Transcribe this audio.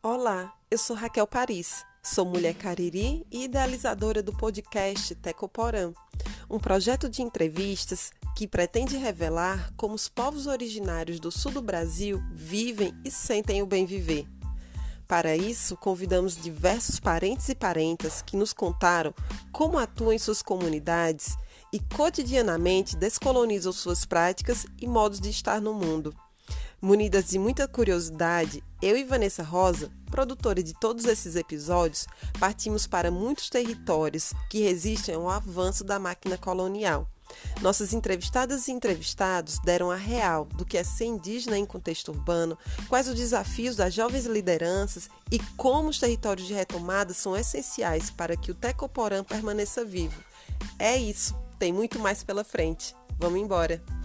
Olá, eu sou Raquel Paris, sou mulher cariri e idealizadora do podcast Tecoporã, um projeto de entrevistas que pretende revelar como os povos originários do sul do Brasil vivem e sentem o bem viver. Para isso, convidamos diversos parentes e parentas que nos contaram como atuam em suas comunidades e cotidianamente descolonizam suas práticas e modos de estar no mundo. Munidas de muita curiosidade, eu e Vanessa Rosa, produtora de todos esses episódios, partimos para muitos territórios que resistem ao avanço da máquina colonial. Nossas entrevistadas e entrevistados deram a real do que é ser indígena em contexto urbano, quais os desafios das jovens lideranças e como os territórios de retomada são essenciais para que o Tecoporã permaneça vivo. É isso, tem muito mais pela frente. Vamos embora!